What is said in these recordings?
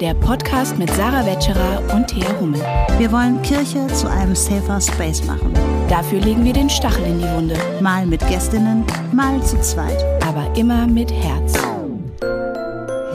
der Podcast mit Sarah Wetscherer und Thea Hummel. Wir wollen Kirche zu einem safer Space machen. Dafür legen wir den Stachel in die Wunde. Mal mit Gästinnen, mal zu zweit. Aber immer mit Herz.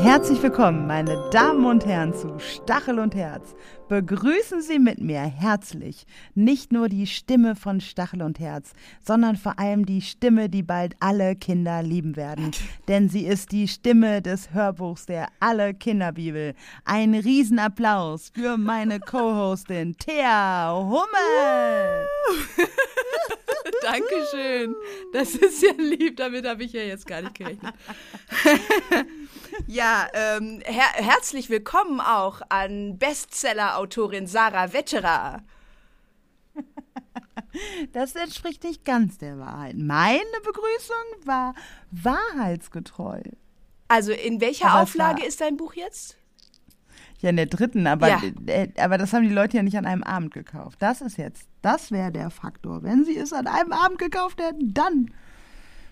Herzlich willkommen, meine Damen und Herren, zu Stachel und Herz. Begrüßen Sie mit mir herzlich nicht nur die Stimme von Stachel und Herz, sondern vor allem die Stimme, die bald alle Kinder lieben werden. Denn sie ist die Stimme des Hörbuchs der Alle Kinderbibel. Ein Riesenapplaus für meine Co-Hostin Thea Hummel. Dankeschön. Das ist ja lieb, damit habe ich ja jetzt gar nicht gerechnet. ja, ähm, her herzlich willkommen auch an Bestseller-Autorin Sarah Wetterer. Das entspricht nicht ganz der Wahrheit. Meine Begrüßung war wahrheitsgetreu. Also in welcher Aber Auflage ist dein Buch jetzt? Ja, in der dritten, aber, Ja. äh, aber das haben die Leute ja nicht an einem Abend gekauft. Das ist jetzt, das wäre der Faktor. Wenn sie es an einem Abend gekauft hätten, dann.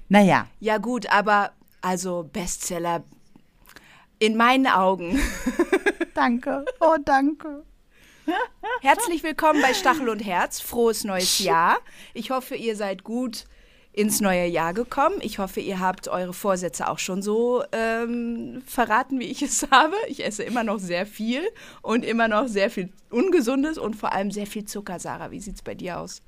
Naja, Ja gut, aber also Bestseller in meinen Augen. danke. Oh, danke. Herzlich willkommen bei Stachel und Herz. Frohes neues Jahr. Ich hoffe, ihr seid gut ins neue Jahr gekommen. Ich hoffe, ihr habt eure Vorsätze auch schon so ähm, verraten, wie ich es habe. Ich esse immer noch sehr viel und immer noch sehr viel Ungesundes und vor allem sehr viel Zucker. Sarah, wie sieht's bei dir aus?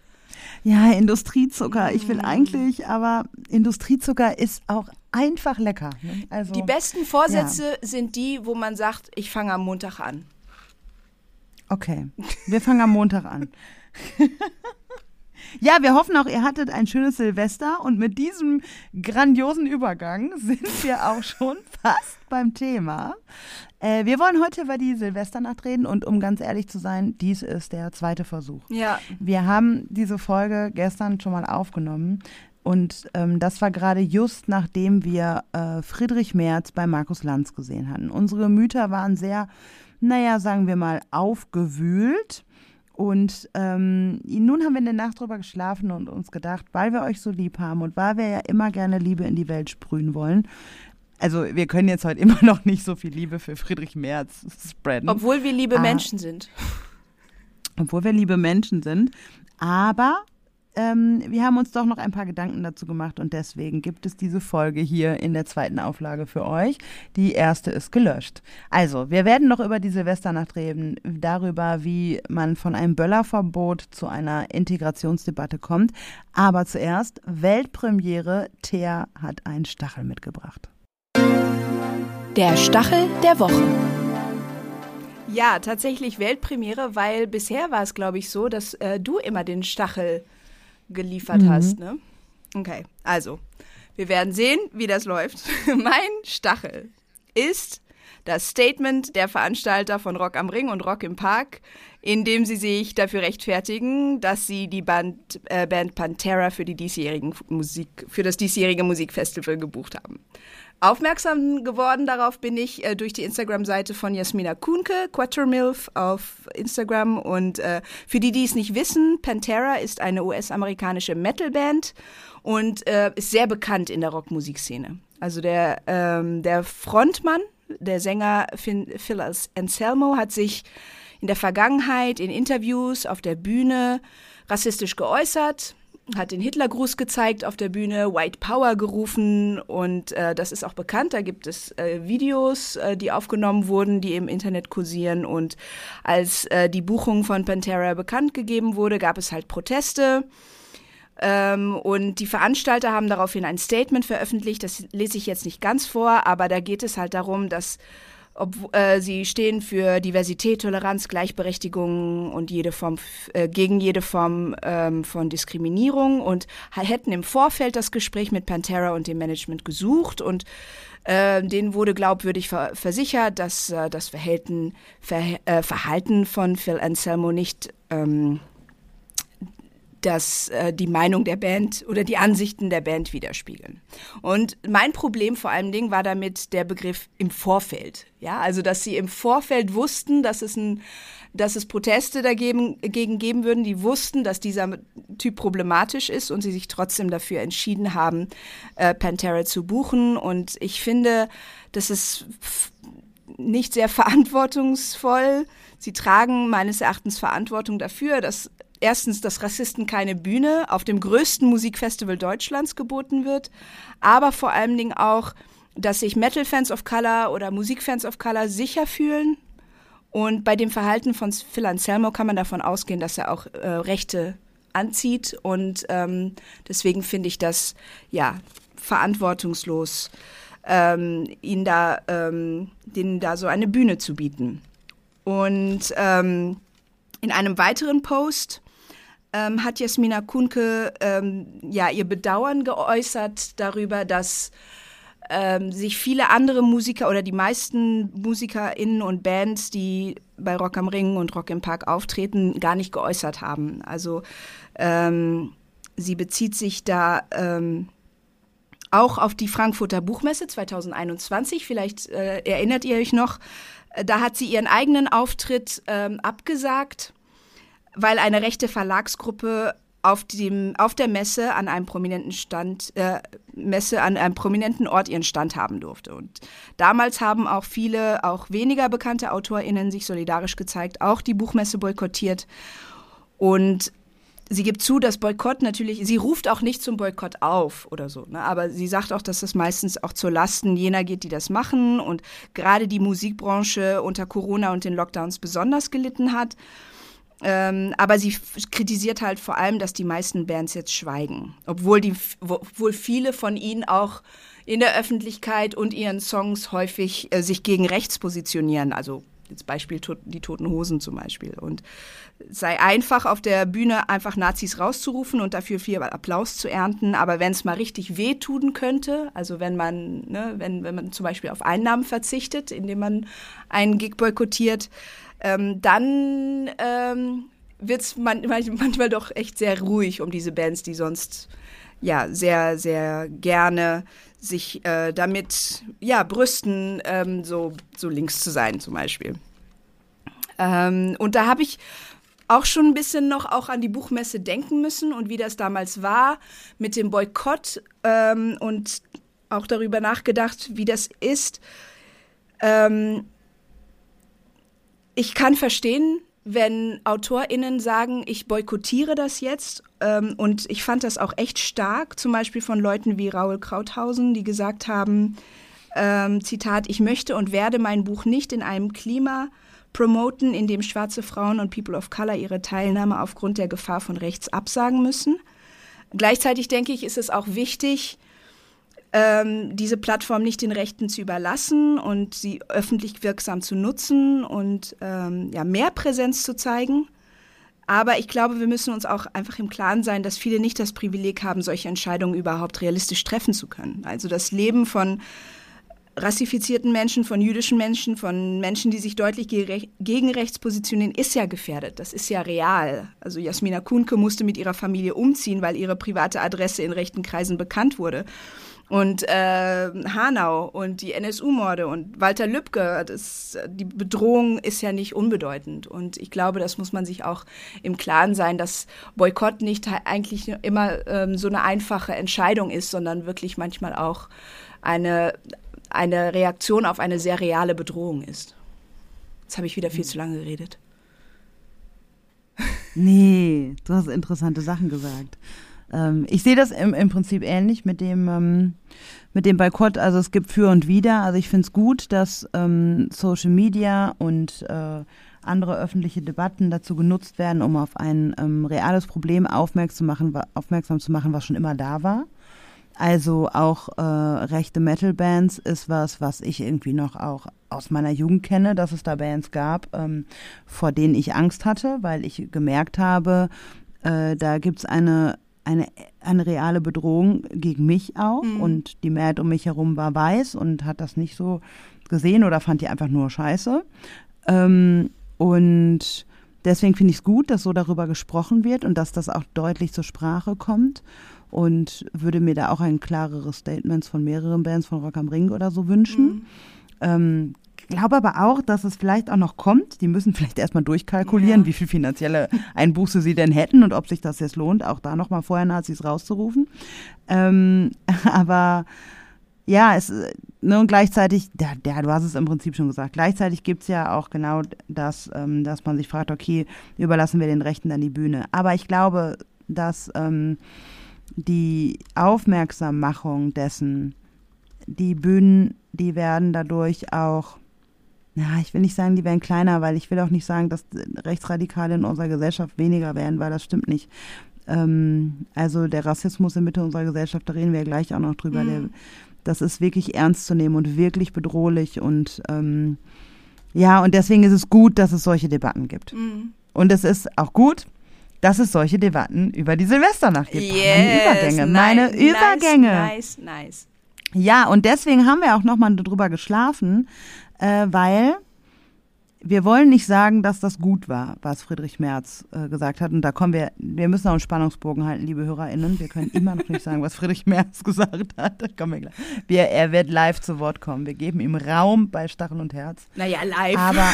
Ja, Industriezucker. Ich will eigentlich, aber Industriezucker ist auch einfach lecker. ne? Also, Die besten Vorsätze sind die, wo man sagt, ich fange am Montag an. Okay, wir fangen am Montag an. Ja, wir hoffen auch, ihr hattet ein schönes Silvester und mit diesem grandiosen Übergang sind wir auch schon fast beim Thema. Äh, wir wollen heute über die Silvesternacht reden und um ganz ehrlich zu sein, dies ist der zweite Versuch. Ja. Wir haben diese Folge gestern schon mal aufgenommen und ähm, das war gerade just nachdem wir äh, Friedrich Merz bei Markus Lanz gesehen hatten. Unsere Gemüter waren sehr, naja, sagen wir mal, aufgewühlt. Und ähm, nun haben wir in der Nacht drüber geschlafen und uns gedacht, weil wir euch so lieb haben und weil wir ja immer gerne Liebe in die Welt sprühen wollen. Also wir können jetzt heute immer noch nicht so viel Liebe für Friedrich Merz spreaden Obwohl wir liebe Ah. Menschen sind. obwohl wir liebe Menschen sind. Aber ähm, wir haben uns doch noch ein paar Gedanken dazu gemacht und deswegen gibt es diese Folge hier in der zweiten Auflage für euch. Die erste ist gelöscht. Also, wir werden noch über die Silvesternacht reden, darüber, wie man von einem Böllerverbot zu einer Integrationsdebatte kommt. Aber zuerst Weltpremiere. Thea hat einen Stachel mitgebracht. Der Stachel der Woche. Ja, tatsächlich Weltpremiere, weil bisher war es, glaube ich, so, dass äh, du immer den Stachel geliefert hast. Ne? Okay, also, wir werden sehen, wie das läuft. mein Stachel ist das Statement der Veranstalter von Rock am Ring und Rock im Park, in dem sie sich dafür rechtfertigen, dass sie die Band, äh, Band Pantera für, die diesjährigen Musik, für das diesjährige Musikfestival gebucht haben. Aufmerksam geworden darauf bin ich äh, durch die Instagram-Seite von Jasmina Kuhnke, Quattromilf auf Instagram. Und äh, für die, die es nicht wissen, Pantera ist eine US-amerikanische Metalband und äh, ist sehr bekannt in der Rockmusikszene. Also der, ähm, der Frontmann, der Sänger Phil, Phil Anselmo, hat sich in der Vergangenheit in Interviews auf der Bühne rassistisch geäußert, hat den Hitlergruß gezeigt auf der Bühne, White Power gerufen und äh, das ist auch bekannt. Da gibt es äh, Videos, äh, die aufgenommen wurden, die im Internet kursieren und als äh, die Buchung von Pantera bekannt gegeben wurde, gab es halt Proteste. Ähm, und die Veranstalter haben daraufhin ein Statement veröffentlicht, das lese ich jetzt nicht ganz vor, aber da geht es halt darum, dass ob, äh, sie stehen für Diversität, Toleranz, Gleichberechtigung und jede Form, äh, gegen jede Form ähm, von Diskriminierung und hätten im Vorfeld das Gespräch mit Pantera und dem Management gesucht und äh, denen wurde glaubwürdig ver versichert, dass äh, das Verhalten, Ver äh, Verhalten von Phil Anselmo nicht ähm, dass äh, die Meinung der Band oder die Ansichten der Band widerspiegeln. Und mein Problem vor allem Ding war damit der Begriff im Vorfeld. Ja, also dass sie im Vorfeld wussten, dass es ein dass es Proteste dagegen gegen geben würden, die wussten, dass dieser Typ problematisch ist und sie sich trotzdem dafür entschieden haben, äh, Pantera zu buchen. Und ich finde, das ist nicht sehr verantwortungsvoll. Sie tragen meines Erachtens Verantwortung dafür, dass erstens, dass Rassisten keine Bühne auf dem größten Musikfestival Deutschlands geboten wird, aber vor allen Dingen auch, dass sich Metal-Fans of Color oder Musikfans of Color sicher fühlen. Und bei dem Verhalten von Phil Anselmo kann man davon ausgehen, dass er auch äh, Rechte anzieht. Und ähm, deswegen finde ich das ja verantwortungslos, ähm, ihnen da, ähm, denen da so eine Bühne zu bieten. Und ähm, in einem weiteren Post ähm, hat Jasmina Kunke ähm, ja ihr Bedauern geäußert darüber, dass ähm, sich viele andere Musiker oder die meisten MusikerInnen und Bands, die bei Rock am Ring und Rock im Park auftreten, gar nicht geäußert haben. Also ähm, sie bezieht sich da ähm, auch auf die Frankfurter Buchmesse 2021. Vielleicht äh, erinnert ihr euch noch, äh, da hat sie ihren eigenen Auftritt ähm, abgesagt weil eine rechte Verlagsgruppe auf, dem, auf der Messe an einem prominenten Stand, äh, Messe an einem prominenten Ort ihren Stand haben durfte. Und damals haben auch viele, auch weniger bekannte AutorInnen sich solidarisch gezeigt, auch die Buchmesse boykottiert. Und sie gibt zu, dass Boykott natürlich, sie ruft auch nicht zum Boykott auf oder so, ne? aber sie sagt auch, dass das meistens auch zur Lasten jener geht, die das machen und gerade die Musikbranche unter Corona und den Lockdowns besonders gelitten hat. Ähm, aber sie kritisiert halt vor allem, dass die meisten Bands jetzt schweigen, obwohl, die, obwohl viele von ihnen auch in der Öffentlichkeit und ihren Songs häufig äh, sich gegen rechts positionieren. Also jetzt Beispiel die Toten Hosen zum Beispiel. Und sei einfach auf der Bühne einfach Nazis rauszurufen und dafür viel Applaus zu ernten. Aber wenn es mal richtig wehtun könnte, also wenn man, ne, wenn, wenn man zum Beispiel auf Einnahmen verzichtet, indem man einen Gig boykottiert, ähm, dann ähm, wird es man, manchmal doch echt sehr ruhig um diese Bands, die sonst ja sehr, sehr gerne sich äh, damit ja brüsten, ähm, so, so links zu sein zum Beispiel. Ähm, und da habe ich auch schon ein bisschen noch auch an die Buchmesse denken müssen und wie das damals war mit dem Boykott ähm, und auch darüber nachgedacht, wie das ist. Ähm, ich kann verstehen, wenn AutorInnen sagen, ich boykottiere das jetzt. Ähm, und ich fand das auch echt stark, zum Beispiel von Leuten wie Raoul Krauthausen, die gesagt haben, ähm, Zitat, ich möchte und werde mein Buch nicht in einem Klima promoten, in dem schwarze Frauen und People of Color ihre Teilnahme aufgrund der Gefahr von rechts absagen müssen. Gleichzeitig denke ich, ist es auch wichtig, ähm, diese Plattform nicht den Rechten zu überlassen und sie öffentlich wirksam zu nutzen und ähm, ja, mehr Präsenz zu zeigen. Aber ich glaube, wir müssen uns auch einfach im Klaren sein, dass viele nicht das Privileg haben, solche Entscheidungen überhaupt realistisch treffen zu können. Also das Leben von rassifizierten Menschen, von jüdischen Menschen, von Menschen, die sich deutlich gegen rechts positionieren, ist ja gefährdet. Das ist ja real. Also Jasmina Kuhnke musste mit ihrer Familie umziehen, weil ihre private Adresse in rechten Kreisen bekannt wurde und äh, Hanau und die NSU-Morde und Walter Lübcke, das, die Bedrohung ist ja nicht unbedeutend. Und ich glaube, das muss man sich auch im Klaren sein, dass Boykott nicht eigentlich immer ähm, so eine einfache Entscheidung ist, sondern wirklich manchmal auch eine, eine Reaktion auf eine sehr reale Bedrohung ist. Jetzt habe ich wieder viel zu lange geredet. Nee, du hast interessante Sachen gesagt. Ähm, ich sehe das im, im Prinzip ähnlich mit dem, ähm, mit dem Boykott. Also es gibt für und wider. Also ich finde es gut, dass ähm, Social Media und äh, andere öffentliche Debatten dazu genutzt werden, um auf ein ähm, reales Problem aufmerksam, machen, aufmerksam zu machen, was schon immer da war. Also auch äh, rechte Metal-Bands ist was, was ich irgendwie noch auch aus meiner Jugend kenne, dass es da Bands gab, ähm, vor denen ich Angst hatte, weil ich gemerkt habe, äh, da gibt's eine eine, eine reale Bedrohung gegen mich auch. Mhm. Und die Mehrheit um mich herum war weiß und hat das nicht so gesehen oder fand die einfach nur scheiße. Ähm, und deswegen finde ich es gut, dass so darüber gesprochen wird und dass das auch deutlich zur Sprache kommt. Und würde mir da auch ein klareres Statement von mehreren Bands von Rock am Ring oder so wünschen. Mhm. Ähm, glaube aber auch, dass es vielleicht auch noch kommt. Die müssen vielleicht erstmal durchkalkulieren, ja. wie viel finanzielle Einbuße sie denn hätten und ob sich das jetzt lohnt, auch da nochmal vorher Nazis rauszurufen. Ähm, aber ja, es, ne, und gleichzeitig, ja, ja, du hast es im Prinzip schon gesagt, gleichzeitig gibt's ja auch genau das, ähm, dass man sich fragt, okay, überlassen wir den Rechten dann die Bühne. Aber ich glaube, dass ähm, die Aufmerksammachung dessen, die Bühnen, die werden dadurch auch, ja, ich will nicht sagen, die werden kleiner, weil ich will auch nicht sagen, dass Rechtsradikale in unserer Gesellschaft weniger werden, weil das stimmt nicht. Ähm, also der Rassismus in Mitte unserer Gesellschaft, da reden wir ja gleich auch noch drüber, Mhm. der, das ist wirklich ernst zu nehmen und wirklich bedrohlich und ähm, ja, und deswegen ist es gut, dass es solche Debatten gibt. Mhm. Und es ist auch gut, dass es solche Debatten über die Silvesternacht gibt. Yes, meine Übergänge, meine nice, Übergänge. Nice, nice. Ja, und deswegen haben wir auch nochmal drüber geschlafen, äh, weil wir wollen nicht sagen, dass das gut war, was Friedrich Merz äh, gesagt hat. Und da kommen wir, wir müssen auch einen Spannungsbogen halten, liebe HörerInnen. Wir können immer noch nicht sagen, was Friedrich Merz gesagt hat. Da kommen wir gleich. Wir, er wird live zu Wort kommen. Wir geben ihm Raum bei Stachel und Herz. Naja, live. Aber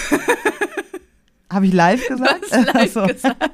habe ich live gesagt? Du hast live gesagt.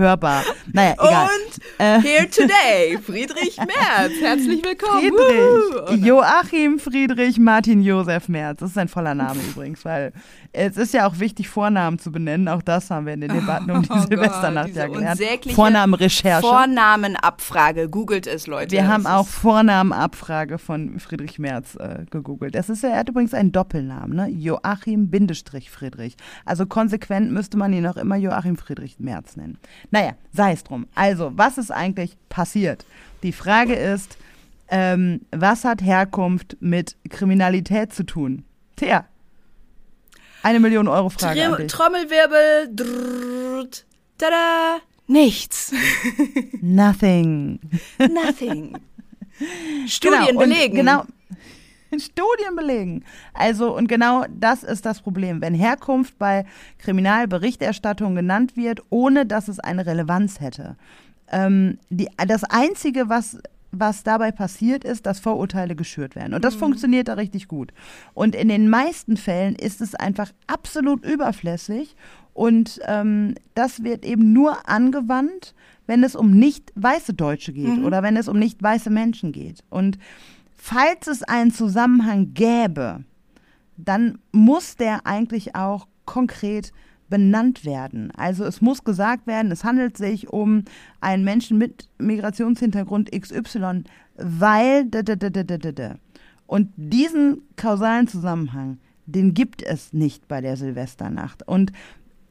Hörbar. Naja, egal. Und Äh, here today, Friedrich Merz. Herzlich willkommen. Friedrich. Joachim Friedrich Martin Josef Merz. Das ist sein voller Name übrigens, weil es ist ja auch wichtig, Vornamen zu benennen. Auch das haben wir in den Debatten um die Oh Gott, Silvesternacht diese ja gelernt. Vornamenrecherche. Vornamenabfrage. Googelt es, Leute. wir haben Das auch ist- Vornamenabfrage von Friedrich Merz äh, gegoogelt. Das ist ja, er hat übrigens einen Doppelnamen, ne? Joachim Bindestrich Friedrich. Also konsequent müsste man ihn auch immer Joachim Friedrich Merz nennen. Naja, sei es drum. Also, was ist eigentlich passiert? Die Frage ist, ähm, was hat Herkunft mit Kriminalität zu tun? Tja, eine Million Euro Frage dich. Trommelwirbel. Drrrt, tada. Nichts. Nothing. Nothing. Studien Genau, belegen. Genau. Studien belegen. Also, und genau das ist das Problem. Wenn Herkunft bei Kriminalberichterstattung genannt wird, ohne dass es eine Relevanz hätte. Ähm, die, das Einzige, was, was dabei passiert, ist, dass Vorurteile geschürt werden. Und das funktioniert da richtig gut. Und in den meisten Fällen ist es einfach absolut überflüssig. Und ähm, das wird eben nur angewandt, wenn es um nicht weiße Deutsche geht oder wenn es um nicht weiße Menschen geht. Und falls es einen Zusammenhang gäbe, dann muss der eigentlich auch konkret benannt werden. Also es muss gesagt werden, es handelt sich um einen Menschen mit Migrationshintergrund XY, weil. Und diesen kausalen Zusammenhang, den gibt es nicht bei der Silvesternacht. Und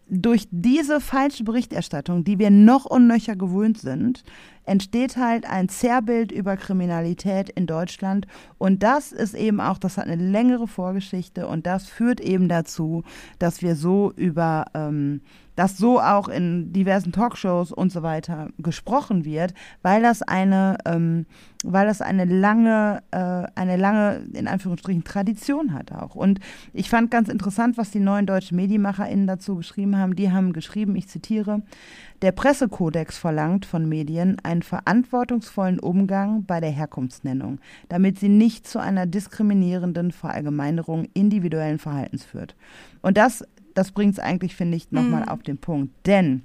durch diese falsche Berichterstattung, die wir noch und nöcher gewöhnt sind, entsteht halt ein Zerrbild über Kriminalität in Deutschland. Und das ist eben auch, das hat eine längere Vorgeschichte und das führt eben dazu, dass wir so über, ähm, dass so auch in diversen Talkshows und so weiter gesprochen wird, weil das eine, ähm, weil das eine lange, äh, eine lange, in Anführungsstrichen, Tradition hat auch. Und ich fand ganz interessant, was die neuen deutschen MedienmacherInnen dazu geschrieben haben. Die haben geschrieben, ich zitiere, der Pressekodex verlangt von Medien einen verantwortungsvollen Umgang bei der Herkunftsnennung, damit sie nicht zu einer diskriminierenden Verallgemeinerung individuellen Verhaltens führt. Und das, das bringt es eigentlich, finde ich, nochmal auf den Punkt. Denn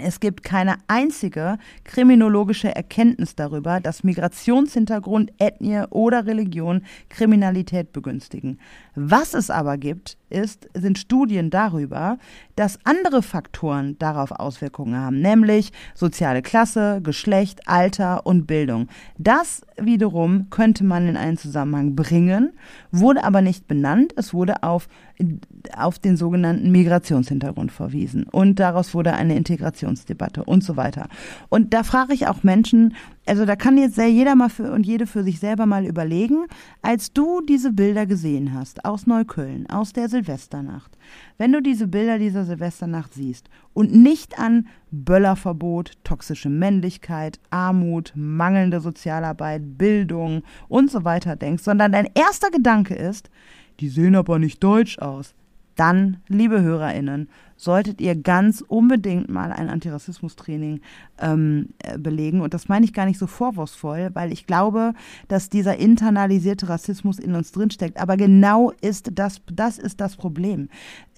es gibt keine einzige kriminologische Erkenntnis darüber, dass Migrationshintergrund, Ethnie oder Religion Kriminalität begünstigen. Was es aber gibt, ist, sind Studien darüber, dass andere Faktoren darauf Auswirkungen haben, nämlich soziale Klasse, Geschlecht, Alter und Bildung. Das wiederum könnte man in einen Zusammenhang bringen, wurde aber nicht benannt. Es wurde auf, auf den sogenannten Migrationshintergrund verwiesen und daraus wurde eine Integrationsdebatte und so weiter. Und da frage ich auch Menschen, also da kann jetzt jeder mal für und jede für sich selber mal überlegen, als du diese Bilder gesehen hast aus Neukölln, aus der Silvesternacht, wenn du diese Bilder dieser Silvesternacht siehst und nicht an Böllerverbot, toxische Männlichkeit, Armut, mangelnde Sozialarbeit, Bildung und so weiter denkst, sondern dein erster Gedanke ist, die sehen aber nicht deutsch aus. Dann, liebe HörerInnen, solltet ihr ganz unbedingt mal ein Antirassismus-Training ähm, äh, belegen. Und das meine ich gar nicht so vorwurfsvoll, weil ich glaube, dass dieser internalisierte Rassismus in uns drinsteckt. Aber genau ist das, das ist das Problem.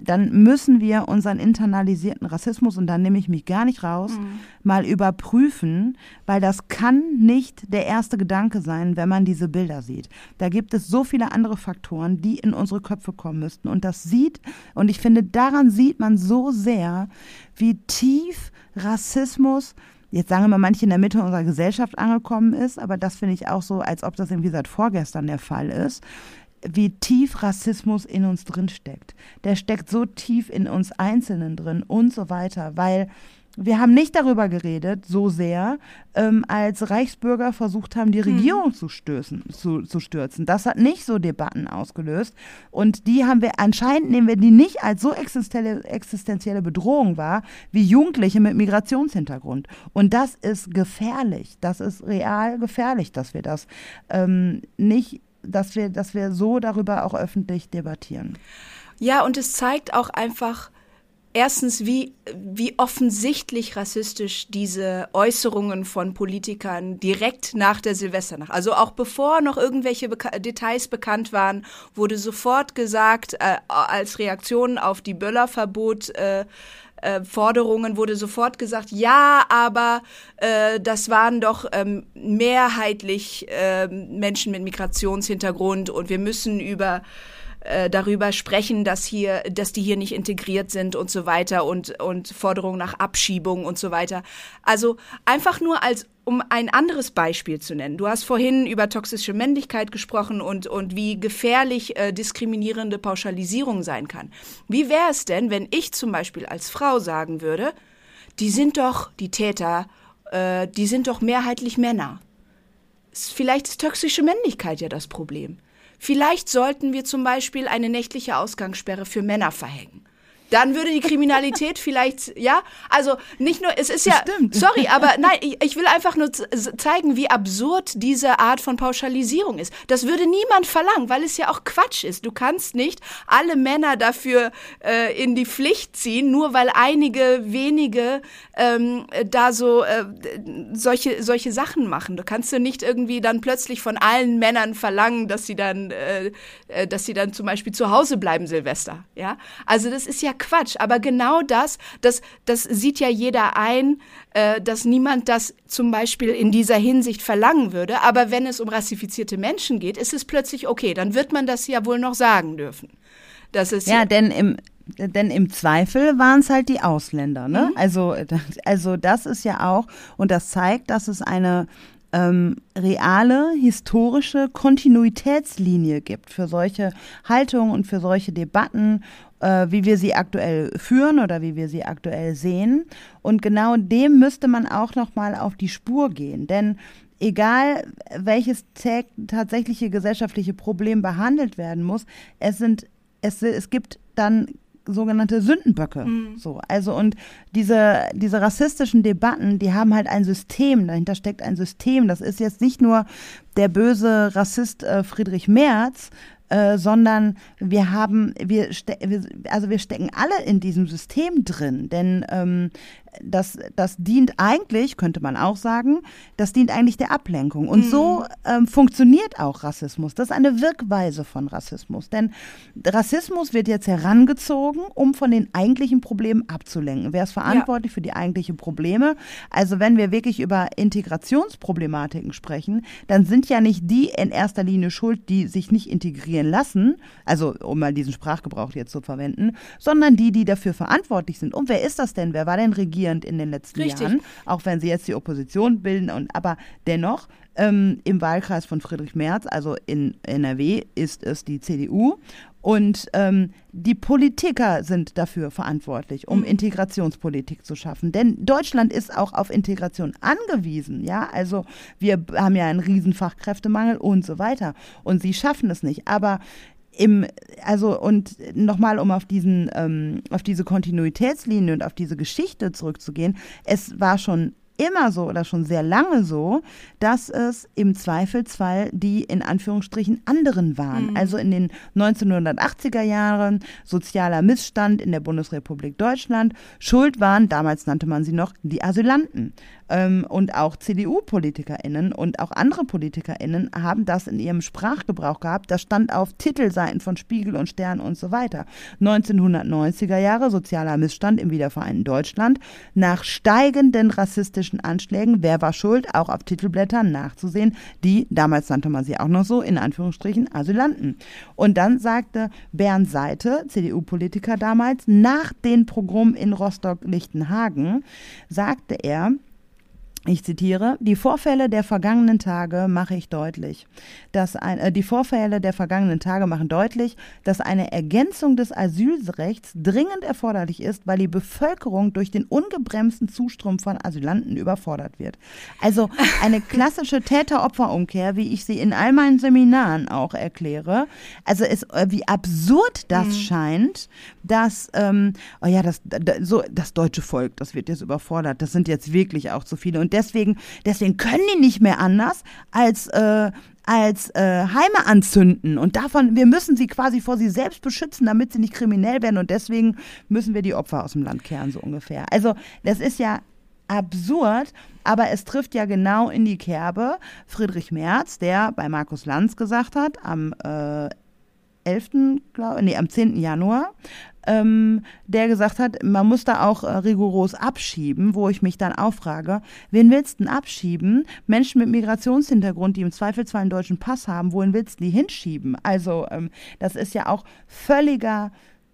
Dann müssen wir unseren internalisierten Rassismus, und da nehme ich mich gar nicht raus, mhm. mal überprüfen, weil das kann nicht der erste Gedanke sein, wenn man diese Bilder sieht. Da gibt es so viele andere Faktoren, die in unsere Köpfe kommen müssten. Und das sieht, und ich finde, daran sieht man so sehr, wie tief Rassismus jetzt sagen wir mal, manche in der Mitte unserer Gesellschaft angekommen ist, aber das finde ich auch so, als ob das irgendwie seit vorgestern der Fall ist, wie tief Rassismus in uns drin steckt. Der steckt so tief in uns Einzelnen drin und so weiter, weil wir haben nicht darüber geredet, so sehr, ähm, als Reichsbürger versucht haben, die hm. Regierung hm. zu, stößen, zu, zu stürzen. Das hat nicht so Debatten ausgelöst. Und die haben wir, anscheinend nehmen wir die nicht als so existenzielle, existenzielle Bedrohung wahr, wie Jugendliche mit Migrationshintergrund. Und das ist gefährlich. Das ist real gefährlich, dass wir das ähm, nicht, dass wir, dass wir so darüber auch öffentlich debattieren. Ja, und es zeigt auch einfach, erstens, wie, wie offensichtlich rassistisch diese Äußerungen von Politikern direkt nach der Silvesternacht, also auch bevor noch irgendwelche Beka Details bekannt waren, wurde sofort gesagt, äh, als Reaktion auf die Böllerverbot, äh, äh, Forderungen wurde sofort gesagt, ja, aber äh, das waren doch ähm, mehrheitlich äh, Menschen mit Migrationshintergrund und wir müssen über äh, darüber sprechen, dass hier, dass die hier nicht integriert sind und so weiter und, und Forderungen nach Abschiebung und so weiter. Also einfach nur als um ein anderes Beispiel zu nennen. Du hast vorhin über toxische Männlichkeit gesprochen und, und wie gefährlich äh, diskriminierende Pauschalisierung sein kann. Wie wäre es denn, wenn ich zum Beispiel als Frau sagen würde, die sind doch, die Täter, äh, die sind doch mehrheitlich Männer. Vielleicht ist toxische Männlichkeit ja das Problem. Vielleicht sollten wir zum Beispiel eine nächtliche Ausgangssperre für Männer verhängen dann würde die Kriminalität vielleicht, ja, also nicht nur, es ist ja, Stimmt. sorry, aber nein, ich, ich will einfach nur zeigen, wie absurd diese Art von Pauschalisierung ist. Das würde niemand verlangen, weil es ja auch Quatsch ist. Du kannst nicht alle Männer dafür äh, in die Pflicht ziehen, nur weil einige wenige ähm, da so äh, solche solche Sachen machen. Du kannst du nicht irgendwie dann plötzlich von allen Männern verlangen, dass sie dann, äh, äh dass sie dann zum Beispiel zu Hause bleiben Silvester. Ja, also das ist ja Quatsch. Aber genau das, das, das sieht ja jeder ein, äh, dass niemand das zum Beispiel in dieser Hinsicht verlangen würde. Aber wenn es um rassifizierte Menschen geht, ist es plötzlich okay. Dann wird man das ja wohl noch sagen dürfen. Das ist ja, denn im denn im Zweifel waren es halt die Ausländer, ne? Mhm. Also, also das ist ja auch, und das zeigt, dass es eine ähm, reale historische Kontinuitätslinie gibt für solche Haltungen und für solche Debatten wie wir sie aktuell führen oder wie wir sie aktuell sehen. Und genau dem müsste man auch noch mal auf die Spur gehen, denn egal welches tatsächliche gesellschaftliche Problem behandelt werden muss, es sind es, es gibt dann sogenannte Sündenböcke. Mhm. So, also und diese, diese rassistischen Debatten, die haben halt ein System, dahinter steckt ein System. Das ist jetzt nicht nur der böse Rassist äh, Friedrich Merz, äh, sondern wir haben, wir, wir, also wir stecken alle in diesem System drin, denn ähm, das, das dient eigentlich, könnte man auch sagen, das dient eigentlich der Ablenkung. Und mhm. so ähm, funktioniert auch Rassismus. Das ist eine Wirkweise von Rassismus. Denn Rassismus wird jetzt herangezogen, um von den eigentlichen Problemen abzulenken. Wer ist verantwortlich ja. für die eigentlichen Probleme? Also wenn wir wirklich über Integrationsproblematiken sprechen, dann sind ja nicht die in erster Linie schuld, die sich nicht integrieren lassen, also um mal diesen Sprachgebrauch jetzt zu verwenden, sondern die, die dafür verantwortlich sind. Und wer ist das denn? Wer war denn regierend? Regierend in den letzten Richtig. Jahren, auch wenn sie jetzt die Opposition bilden. Und, aber dennoch, ähm, im Wahlkreis von Friedrich Merz, also in NRW, ist es die CDU. Und ähm, die Politiker sind dafür verantwortlich, um mhm. Integrationspolitik zu schaffen. Denn Deutschland ist auch auf Integration angewiesen. Ja, also wir haben ja einen riesen Fachkräftemangel und so weiter. Und sie schaffen es nicht. Aber im, also und nochmal, um auf diesen, ähm, auf diese Kontinuitätslinie und auf diese Geschichte zurückzugehen, es war schon immer so oder schon sehr lange so, dass es im Zweifelsfall die in Anführungsstrichen anderen waren. Mhm. Also in den 1980er Jahren sozialer Missstand in der Bundesrepublik Deutschland. Schuld waren, damals nannte man sie noch, die Asylanten ähm, und auch CDU-PolitikerInnen und auch andere PolitikerInnen haben das in ihrem Sprachgebrauch gehabt. Das stand auf Titelseiten von Spiegel und Stern und so weiter. 1990er Jahre, sozialer Missstand im wiedervereinten Deutschland. Nach steigenden rassistischen Anschlägen, wer war schuld, auch auf Titelblättern nachzusehen, die, damals nannte man sie auch noch so, in Anführungsstrichen, Asylanten. Und dann sagte Bernd Seite, CDU-Politiker damals, nach den Pogrom in Rostock-Lichtenhagen, sagte er, ich zitiere, die Vorfälle der vergangenen Tage mache ich deutlich, dass ein, äh, die Vorfälle der vergangenen Tage machen deutlich, dass eine Ergänzung des Asylrechts dringend erforderlich ist, weil die Bevölkerung durch den ungebremsten Zustrom von Asylanten überfordert wird. Also eine klassische Täter-Opfer-Umkehr, wie ich sie in all meinen Seminaren auch erkläre. Also es, äh, wie absurd das mhm. scheint, dass ähm, oh ja, das, das, so, das deutsche Volk, das wird jetzt überfordert. Das sind jetzt wirklich auch zu viele und deswegen, deswegen können die nicht mehr anders als äh, als äh, Heime anzünden und davon, wir müssen sie quasi vor sie selbst beschützen, damit sie nicht kriminell werden und deswegen müssen wir die Opfer aus dem Land kehren, so ungefähr. Also das ist ja absurd, aber es trifft ja genau in die Kerbe Friedrich Merz, der bei Markus Lanz gesagt hat, am äh, 11., glaube nee, am 10. Januar, ähm, der gesagt hat, man muss da auch äh, rigoros abschieben, wo ich mich dann auch frage, wen willst du denn abschieben? Menschen mit Migrationshintergrund, die im Zweifelsfall einen deutschen Pass haben, wohin willst du die hinschieben? Also ähm, das ist ja auch völliger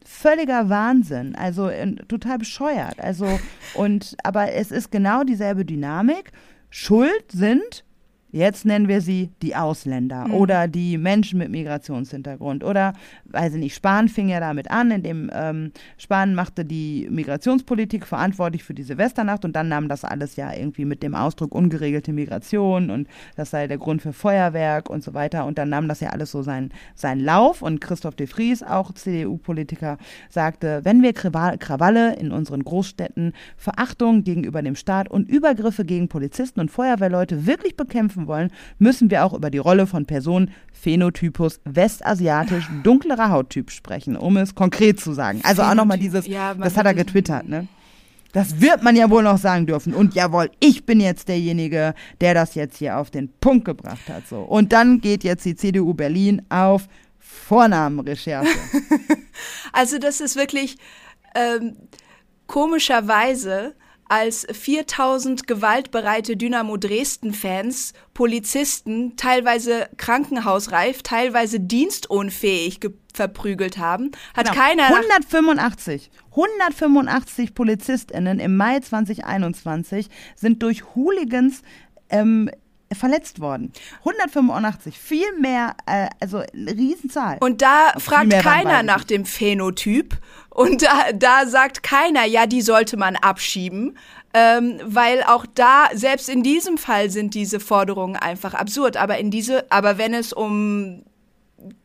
völliger Wahnsinn, also äh, total bescheuert. Also und aber es ist genau dieselbe Dynamik. Schuld sind Jetzt nennen wir sie die Ausländer mhm. oder die Menschen mit Migrationshintergrund. Oder, weiß ich nicht, Spahn fing ja damit an, indem ähm, Spahn machte die Migrationspolitik verantwortlich für die Silvesternacht und dann nahm das alles ja irgendwie mit dem Ausdruck ungeregelte Migration und das sei der Grund für Feuerwerk und so weiter. Und dann nahm das ja alles so seinen, seinen Lauf. Und Christoph de Vries, auch CDU-Politiker, sagte, wenn wir Krawalle in unseren Großstädten, Verachtung gegenüber dem Staat und Übergriffe gegen Polizisten und Feuerwehrleute wirklich bekämpfen machen wollen, müssen wir auch über die Rolle von Personen Phänotypus westasiatisch dunklerer Hauttyp sprechen, um es konkret zu sagen. Also auch nochmal dieses, ja, das hat er getwittert, ne? Das wird man ja wohl noch sagen dürfen. Und jawohl, ich bin jetzt derjenige, der das jetzt hier auf den Punkt gebracht hat. So. Und dann geht jetzt die CDU Berlin auf Vornamenrecherche. also das ist wirklich ähm, komischerweise als 4000 gewaltbereite Dynamo Dresden-Fans Polizisten teilweise krankenhausreif, teilweise dienstunfähig verprügelt haben, hat genau. keiner 185 185 PolizistInnen im Mai 2021 sind durch Hooligans ähm, verletzt worden. 185, viel mehr, äh, also eine Riesenzahl. Und da also fragt keiner nach dem Phänotyp und da, da sagt keiner, ja, die sollte man abschieben. Ähm, weil auch da, selbst in diesem Fall sind diese Forderungen einfach absurd. Aber in diese, aber wenn es um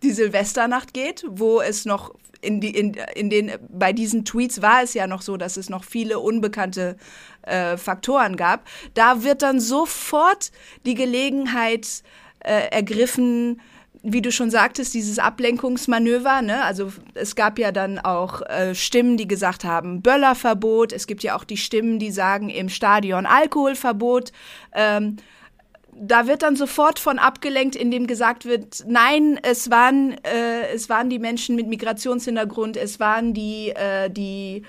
die Silvesternacht geht, wo es noch in, die, in, in den, bei diesen Tweets war es ja noch so, dass es noch viele unbekannte äh, Faktoren gab. Da wird dann sofort die Gelegenheit äh, ergriffen, wie du schon sagtest, dieses Ablenkungsmanöver, ne? Also es gab ja dann auch äh, Stimmen, die gesagt haben, Böllerverbot. Es gibt ja auch die Stimmen, die sagen im Stadion Alkoholverbot. Ähm, da wird dann sofort von abgelenkt, indem gesagt wird, nein, es waren, äh, es waren die Menschen mit Migrationshintergrund, es waren die, äh, die,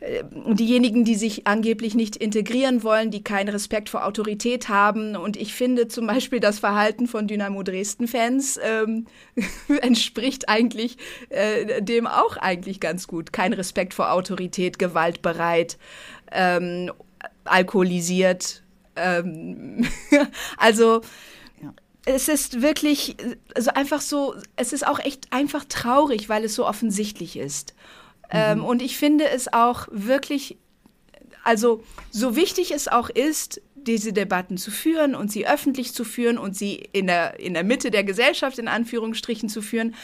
äh, diejenigen, die sich angeblich nicht integrieren wollen, die keinen Respekt vor Autorität haben. Und ich finde zum Beispiel das Verhalten von Dynamo Dresden-Fans ähm, entspricht eigentlich äh, dem auch eigentlich ganz gut. Kein Respekt vor Autorität, gewaltbereit, ähm, alkoholisiert, ähm, also es ist wirklich, also einfach so, es ist auch echt einfach traurig, weil es so offensichtlich ist. Ähm, mhm. Ähm, und ich finde es auch wirklich, also so wichtig es auch ist, diese Debatten zu führen und sie öffentlich zu führen und sie in der, in der Mitte der Gesellschaft in Anführungsstrichen zu führen.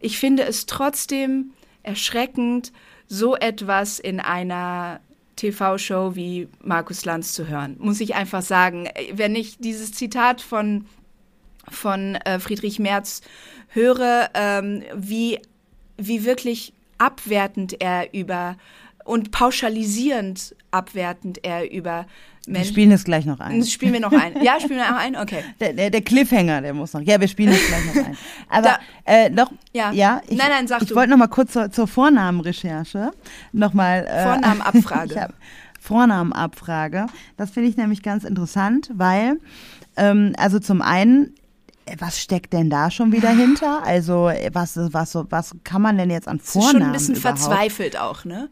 Ich finde es trotzdem erschreckend, so etwas in einer TV-Show wie Markus Lanz zu hören, muss ich einfach sagen. Wenn ich dieses Zitat von, von äh, Friedrich Merz höre, ähm, wie, wie wirklich abwertend er über und pauschalisierend abwertend er über Menschen. Wir spielen es gleich noch ein. Spielen wir noch ein. Ja, spielen wir noch ein? Okay. Der, der, der Cliffhanger, der muss noch. Ja, wir spielen es gleich noch ein. Aber da, äh, noch, ja, ja ich, nein, nein, sag ich wollte noch mal kurz zur, zur Vornamenrecherche noch mal äh, Vornamenabfrage. Vornamenabfrage. Das finde ich nämlich ganz interessant, weil ähm, also zum einen was steckt denn da schon wieder hinter? Also was was was kann man denn jetzt an Vornamen? Das ist schon ein bisschen überhaupt? verzweifelt auch, ne?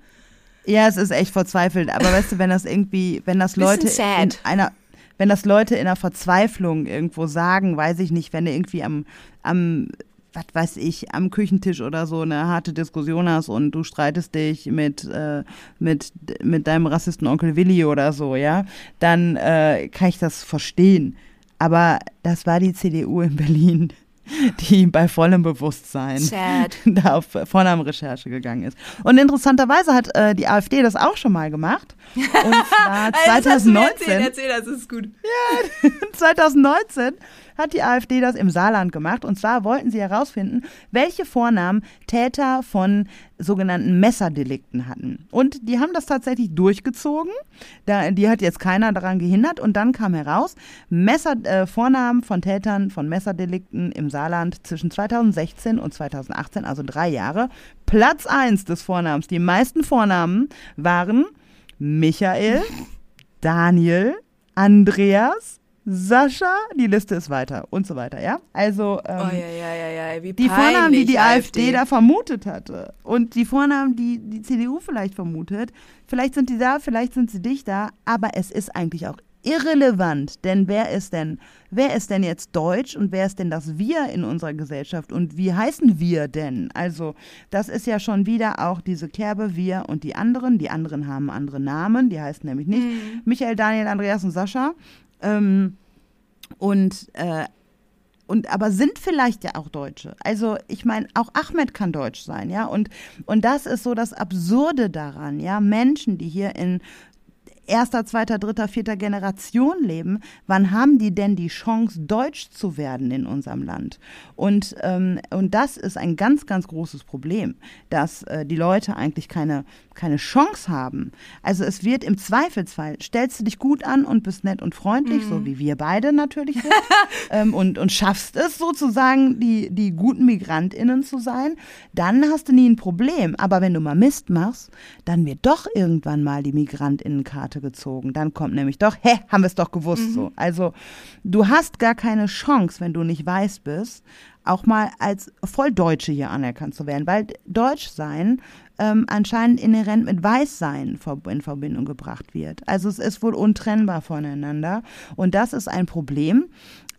Ja, es ist echt verzweifelt. Aber weißt du, wenn das irgendwie, wenn das Leute in einer, wenn das Leute in einer Verzweiflung irgendwo sagen, weiß ich nicht, wenn du irgendwie am, am, was weiß ich, am Küchentisch oder so eine harte Diskussion hast und du streitest dich mit, äh, mit, mit deinem Rassisten Onkel Willi oder so, ja, dann äh, kann ich das verstehen. Aber das war die CDU in Berlin. die bei vollem Bewusstsein Sad. da auf Vornamenrecherche gegangen ist. Und interessanterweise hat äh, die AfD das auch schon mal gemacht. Und zwar 2019. erzähl, erzähl, das ist gut. Ja, 2019 hat die AfD das im Saarland gemacht. Und zwar wollten sie herausfinden, welche Vornamen Täter von sogenannten Messerdelikten hatten. Und die haben das tatsächlich durchgezogen. Da, die hat jetzt keiner daran gehindert. Und dann kam heraus, Messer, äh, Vornamen von Tätern von Messerdelikten im Saarland zwischen 2016 und 2018, also drei Jahre. Platz eins des Vornamens. Die meisten Vornamen waren Michael, Daniel, Andreas, Sascha, die Liste ist weiter und so weiter, ja? Also ähm, oh, ja, ja, ja, Wie die Vornamen, die die AfD. AfD da vermutet hatte und die Vornamen, die die CDU vielleicht vermutet, vielleicht sind die da, vielleicht sind sie dich da, aber es ist eigentlich auch irrelevant, denn wer ist denn, wer ist denn jetzt Deutsch und wer ist denn das Wir in unserer Gesellschaft und wie heißen wir denn? Also das ist ja schon wieder auch diese Kerbe Wir und die anderen. Die anderen haben andere Namen, die heißen nämlich nicht mhm. Michael, Daniel, Andreas und Sascha. Ähm, und äh, und aber sind vielleicht ja auch Deutsche. Also ich meine, auch Ahmed kann deutsch sein, ja. Und und das ist so das Absurde daran, ja. Menschen, die hier in erster, zweiter, dritter, vierter Generation leben, wann haben die denn die Chance, deutsch zu werden in unserem Land? Und, ähm, und das ist ein ganz, ganz großes Problem, dass äh, die Leute eigentlich keine, keine Chance haben. Also es wird im Zweifelsfall, stellst du dich gut an und bist nett und freundlich, mhm. so wie wir beide natürlich sind, ähm, und, und schaffst es sozusagen, die, die guten MigrantInnen zu sein, dann hast du nie ein Problem. Aber wenn du mal Mist machst, dann wird doch irgendwann mal die MigrantInnenkarte Seite gezogen. Dann kommt nämlich doch, hä, haben wir es doch gewusst mhm. so. Also du hast gar keine Chance, wenn du nicht weiß bist, auch mal als Volldeutsche hier anerkannt zu werden, weil Deutsch sein ähm, anscheinend inhärent mit Weißsein in Verbindung gebracht wird. Also es ist wohl untrennbar voneinander und das ist ein Problem,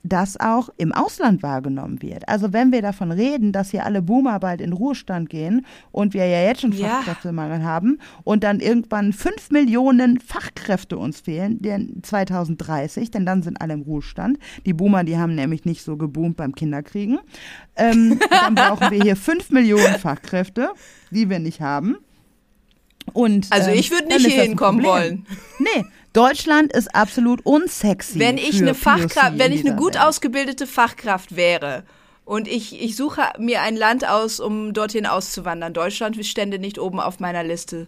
das auch im Ausland wahrgenommen wird. Also wenn wir davon reden, dass hier alle Boomer bald in Ruhestand gehen und wir ja jetzt schon Fachkräftemangel ja. haben und dann irgendwann fünf Millionen Fachkräfte uns fehlen, denn 2030, denn dann sind alle im Ruhestand. Die Boomer, die haben nämlich nicht so geboomt beim Kinderkriegen. Ähm, dann brauchen wir hier fünf Millionen Fachkräfte, die wir nicht haben. Und, also ich würde nicht hier hinkommen wollen. Nee, Deutschland ist absolut unsexy. Wenn ich eine Fachkraft, wenn ich eine gut Welt. ausgebildete Fachkraft wäre und ich, ich suche mir ein Land aus, um dorthin auszuwandern, Deutschland stände nicht oben auf meiner Liste.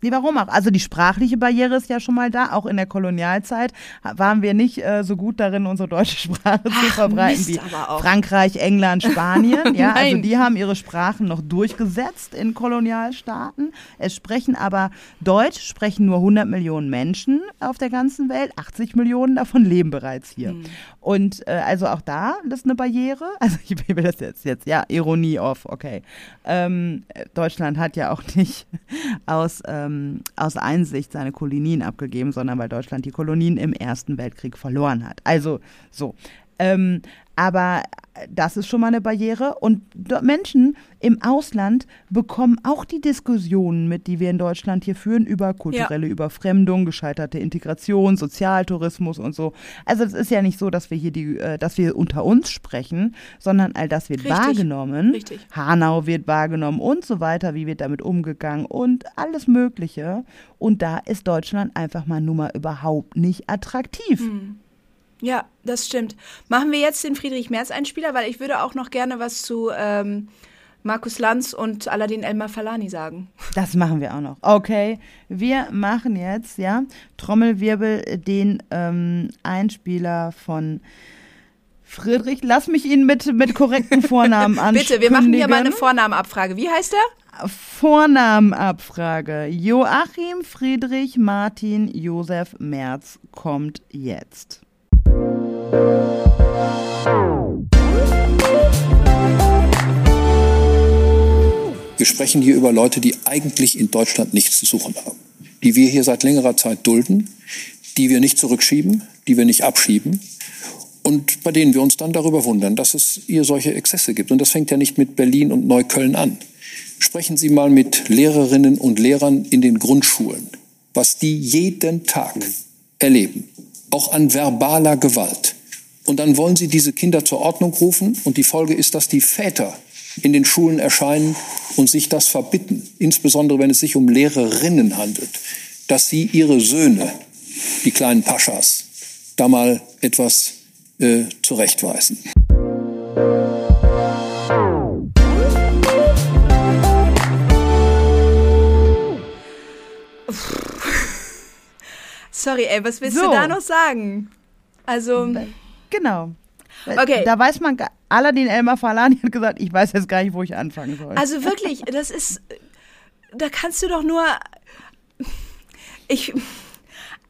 Nee, warum auch? Also die sprachliche Barriere ist ja schon mal da. Auch in der Kolonialzeit waren wir nicht äh, so gut darin, unsere deutsche Sprache Ach, zu verbreiten Mist, wie Frankreich, England, Spanien. ja, also die haben ihre Sprachen noch durchgesetzt in Kolonialstaaten. Es sprechen aber Deutsch sprechen nur 100 Millionen Menschen auf der ganzen Welt. 80 Millionen davon leben bereits hier. Hm. Und äh, also auch da ist eine Barriere. Also ich will das jetzt jetzt ja Ironie off. Okay, ähm, Deutschland hat ja auch nicht aus ähm, ähm, aus Einsicht seine Kolonien abgegeben, sondern weil Deutschland die Kolonien im Ersten Weltkrieg verloren hat. Also so. Ähm, aber das ist schon mal eine Barriere. Und Menschen im Ausland bekommen auch die Diskussionen mit, die wir in Deutschland hier führen, über kulturelle ja. Überfremdung, gescheiterte Integration, Sozialtourismus und so. Also es ist ja nicht so, dass wir hier die, äh, dass wir unter uns sprechen, sondern all das wird Richtig. wahrgenommen. Richtig. Hanau wird wahrgenommen und so weiter, wie wird damit umgegangen und alles Mögliche. Und da ist Deutschland einfach mal nun mal überhaupt nicht attraktiv. Hm. Ja, das stimmt. Machen wir jetzt den Friedrich-Merz-Einspieler, weil ich würde auch noch gerne was zu ähm, Markus Lanz und Aladin Elmar Falani sagen. Das machen wir auch noch. Okay, wir machen jetzt, ja, Trommelwirbel, den ähm, Einspieler von Friedrich. Lass mich ihn mit, mit korrekten Vornamen an. Bitte, wir machen hier mal eine Vornamenabfrage. Wie heißt er? Vornamenabfrage. Joachim Friedrich Martin Josef Merz kommt jetzt. Wir sprechen hier über Leute, die eigentlich in Deutschland nichts zu suchen haben, die wir hier seit längerer Zeit dulden, die wir nicht zurückschieben, die wir nicht abschieben und bei denen wir uns dann darüber wundern, dass es hier solche Exzesse gibt. Und das fängt ja nicht mit Berlin und Neukölln an. Sprechen Sie mal mit Lehrerinnen und Lehrern in den Grundschulen, was die jeden Tag erleben, auch an verbaler Gewalt. Und dann wollen sie diese Kinder zur Ordnung rufen. Und die Folge ist, dass die Väter in den Schulen erscheinen und sich das verbitten, insbesondere wenn es sich um Lehrerinnen handelt, dass sie ihre Söhne, die kleinen Paschas, da mal etwas äh, zurechtweisen. Sorry, ey, was willst so. du da noch sagen? Also. Genau. Okay. Da weiß man, Aladdin Elmar Falani hat gesagt, ich weiß jetzt gar nicht, wo ich anfangen soll. Also wirklich, das ist, da kannst du doch nur, ich,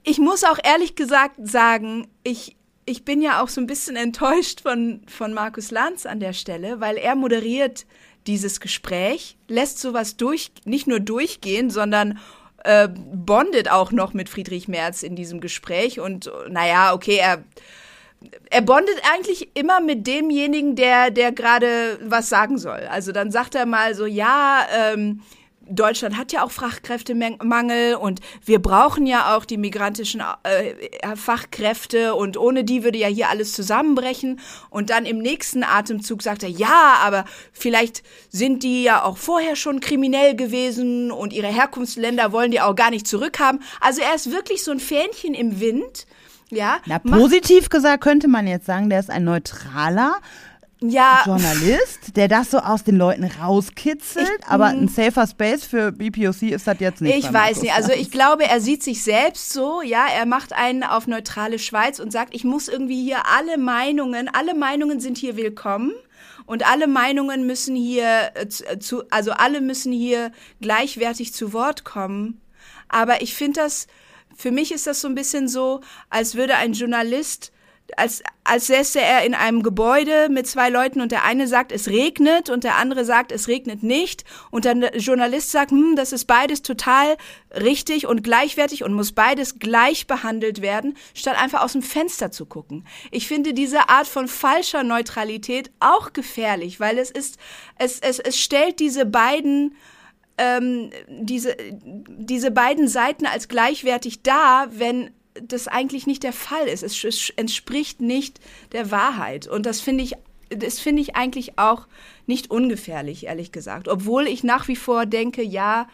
ich muss auch ehrlich gesagt sagen, ich, ich bin ja auch so ein bisschen enttäuscht von, von Markus Lanz an der Stelle, weil er moderiert dieses Gespräch, lässt sowas durch, nicht nur durchgehen, sondern äh, bondet auch noch mit Friedrich Merz in diesem Gespräch und naja, okay, er er bondet eigentlich immer mit demjenigen, der, der gerade was sagen soll. Also dann sagt er mal so, ja, ähm, Deutschland hat ja auch Fachkräftemangel und wir brauchen ja auch die migrantischen äh, Fachkräfte und ohne die würde ja hier alles zusammenbrechen. Und dann im nächsten Atemzug sagt er, ja, aber vielleicht sind die ja auch vorher schon kriminell gewesen und ihre Herkunftsländer wollen die auch gar nicht zurückhaben. Also er ist wirklich so ein Fähnchen im Wind ja. Na, positiv gesagt könnte man jetzt sagen, der ist ein neutraler ja. Journalist, der das so aus den Leuten rauskitzelt, ich, aber ein safer Space für BPOC ist das jetzt nicht. Ich weiß nicht, also ich glaube, er sieht sich selbst so, ja, er macht einen auf neutrale Schweiz und sagt, ich muss irgendwie hier alle Meinungen, alle Meinungen sind hier willkommen und alle Meinungen müssen hier äh, zu, also alle müssen hier gleichwertig zu Wort kommen. Aber ich finde das für mich ist das so ein bisschen so, als würde ein Journalist als, als säße er in einem Gebäude mit zwei Leuten und der eine sagt, es regnet und der andere sagt, es regnet nicht und dann der Journalist sagt, hm, das ist beides total richtig und gleichwertig und muss beides gleich behandelt werden, statt einfach aus dem Fenster zu gucken. Ich finde diese Art von falscher Neutralität auch gefährlich, weil es ist, es, es, es stellt diese beiden ähm, diese, diese beiden Seiten als gleichwertig dar, wenn das eigentlich nicht der Fall ist. Es entspricht nicht der Wahrheit. Und das finde ich, das finde ich eigentlich auch nicht ungefährlich, ehrlich gesagt. Obwohl ich nach wie vor denke, ja,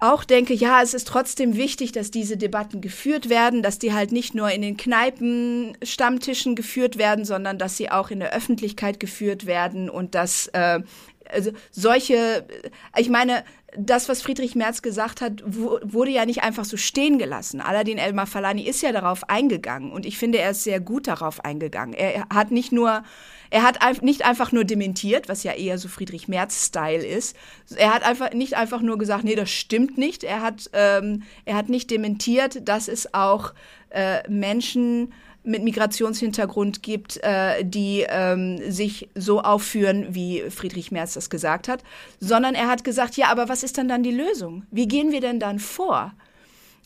auch denke, ja, es ist trotzdem wichtig, dass diese Debatten geführt werden, dass die halt nicht nur in den Kneipen, Stammtischen geführt werden, sondern dass sie auch in der Öffentlichkeit geführt werden und dass äh, also solche, ich meine, das, was Friedrich Merz gesagt hat, wurde ja nicht einfach so stehen gelassen. Aladin Elmar Falani ist ja darauf eingegangen und ich finde, er ist sehr gut darauf eingegangen. Er hat nicht nur, er hat nicht einfach nur dementiert, was ja eher so Friedrich Merz-Style ist. Er hat einfach nicht einfach nur gesagt, nee, das stimmt nicht. Er hat, ähm, er hat nicht dementiert, dass es auch äh, Menschen mit Migrationshintergrund gibt, äh, die ähm, sich so aufführen, wie Friedrich Merz das gesagt hat, sondern er hat gesagt, ja, aber was ist dann dann die Lösung? Wie gehen wir denn dann vor?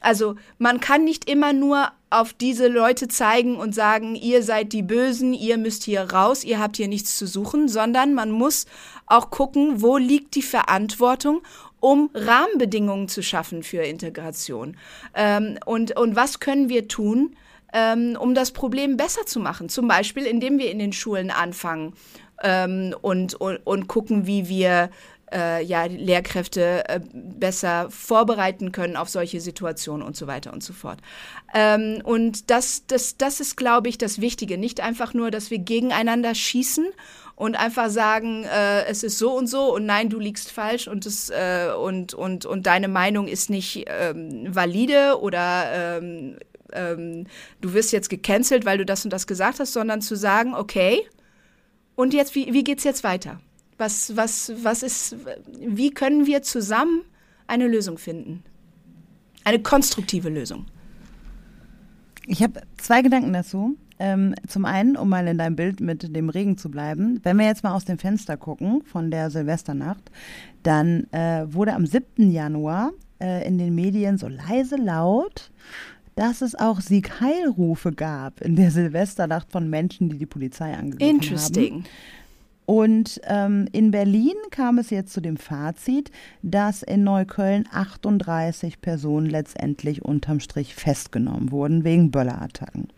Also man kann nicht immer nur auf diese Leute zeigen und sagen, ihr seid die Bösen, ihr müsst hier raus, ihr habt hier nichts zu suchen, sondern man muss auch gucken, wo liegt die Verantwortung um Rahmenbedingungen zu schaffen für Integration. Ähm, und, und was können wir tun, ähm, um das Problem besser zu machen? Zum Beispiel, indem wir in den Schulen anfangen ähm, und, und, und gucken, wie wir äh, ja, Lehrkräfte äh, besser vorbereiten können auf solche Situationen und so weiter und so fort. Ähm, und das, das, das ist, glaube ich, das Wichtige. Nicht einfach nur, dass wir gegeneinander schießen und einfach sagen, äh, es ist so und so und nein, du liegst falsch und es äh, und und und deine Meinung ist nicht ähm, valide oder ähm, ähm, du wirst jetzt gecancelt, weil du das und das gesagt hast, sondern zu sagen, okay, und jetzt wie wie geht's jetzt weiter? Was, was, was ist, wie können wir zusammen eine Lösung finden? Eine konstruktive Lösung. Ich habe zwei Gedanken dazu. Ähm, zum einen, um mal in deinem Bild mit dem Regen zu bleiben, wenn wir jetzt mal aus dem Fenster gucken von der Silvesternacht, dann äh, wurde am 7. Januar äh, in den Medien so leise laut, dass es auch Siegheilrufe gab in der Silvesternacht von Menschen, die die Polizei angegriffen haben. Interesting. Und ähm, in Berlin kam es jetzt zu dem Fazit, dass in Neukölln 38 Personen letztendlich unterm Strich festgenommen wurden wegen Böllerattacken.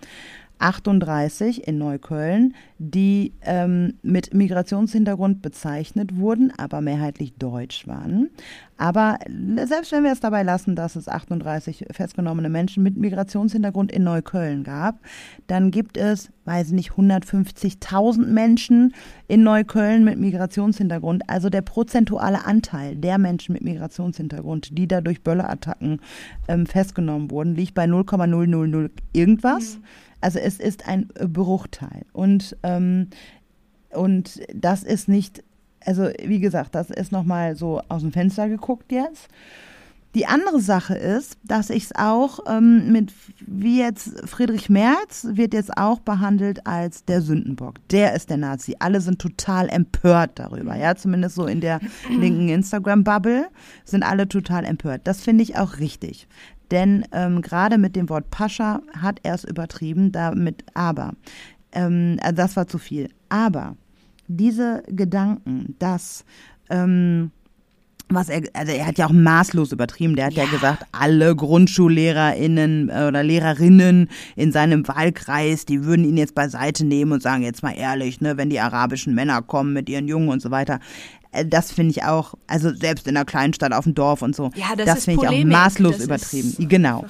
38 in Neukölln, die ähm, mit Migrationshintergrund bezeichnet wurden, aber mehrheitlich deutsch waren. Aber selbst wenn wir es dabei lassen, dass es 38 festgenommene Menschen mit Migrationshintergrund in Neukölln gab, dann gibt es, weiß ich nicht, 150.000 Menschen in Neukölln mit Migrationshintergrund. Also der prozentuale Anteil der Menschen mit Migrationshintergrund, die da durch Böllerattacken ähm, festgenommen wurden, liegt bei 0,000 irgendwas. Mhm. Also es ist ein Bruchteil. Und, ähm, und das ist nicht, also wie gesagt, das ist nochmal so aus dem Fenster geguckt jetzt. Die andere Sache ist, dass ich es auch ähm, mit, wie jetzt Friedrich Merz wird jetzt auch behandelt als der Sündenbock. Der ist der Nazi. Alle sind total empört darüber, ja, zumindest so in der linken Instagram-Bubble sind alle total empört. Das finde ich auch richtig. Denn ähm, gerade mit dem Wort Pascha hat er es übertrieben, damit aber. Ähm, also das war zu viel. Aber diese Gedanken, dass ähm, was er, also er hat ja auch maßlos übertrieben. Der hat ja, ja gesagt, alle GrundschullehrerInnen äh, oder Lehrerinnen in seinem Wahlkreis, die würden ihn jetzt beiseite nehmen und sagen, jetzt mal ehrlich, ne, wenn die arabischen Männer kommen mit ihren Jungen und so weiter. Äh, das finde ich auch, also selbst in einer Kleinstadt auf dem Dorf und so, ja, das, das finde ich auch maßlos das übertrieben. Genau.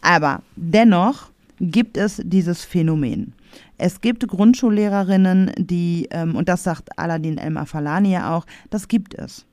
Aber dennoch gibt es dieses Phänomen. Es gibt Grundschullehrerinnen, die, ähm, und das sagt Aladin Elmar Falani ja auch, das gibt es.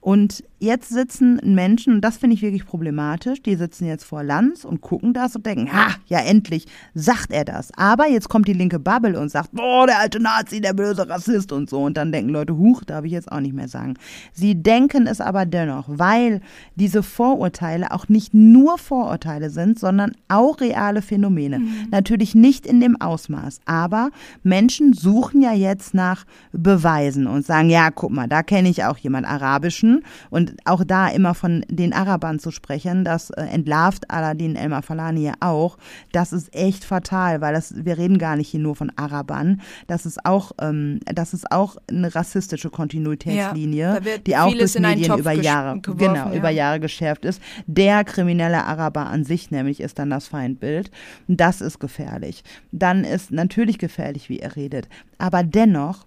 Und jetzt sitzen Menschen, und das finde ich wirklich problematisch, die sitzen jetzt vor Lanz und gucken das und denken, ha, ja endlich, sagt er das. Aber jetzt kommt die linke Bubble und sagt, boah, der alte Nazi, der böse Rassist und so. Und dann denken Leute, huch, darf ich jetzt auch nicht mehr sagen. Sie denken es aber dennoch, weil diese Vorurteile auch nicht nur Vorurteile sind, sondern auch reale Phänomene. Mhm. Natürlich nicht in dem Ausmaß, aber Menschen suchen ja jetzt nach Beweisen und sagen, ja, guck mal, da kenne ich auch jemand Arabischen und auch da immer von den Arabern zu sprechen, das äh, entlarvt Aladin Elmar Falani ja auch. Das ist echt fatal, weil das, wir reden gar nicht hier nur von Arabern. Das ist auch, ähm, das ist auch eine rassistische Kontinuitätslinie, ja, die auch durch Medien über Jahre, geworfen, genau, ja. über Jahre geschärft ist. Der kriminelle Araber an sich nämlich ist dann das Feindbild. Das ist gefährlich. Dann ist natürlich gefährlich, wie er redet. Aber dennoch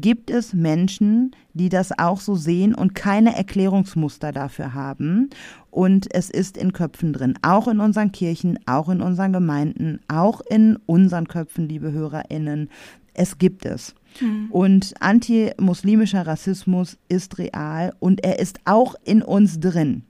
gibt es Menschen, die das auch so sehen und keine Erklärungsmuster dafür haben. Und es ist in Köpfen drin, auch in unseren Kirchen, auch in unseren Gemeinden, auch in unseren Köpfen, liebe Hörerinnen. Es gibt es. Mhm. Und antimuslimischer Rassismus ist real und er ist auch in uns drin.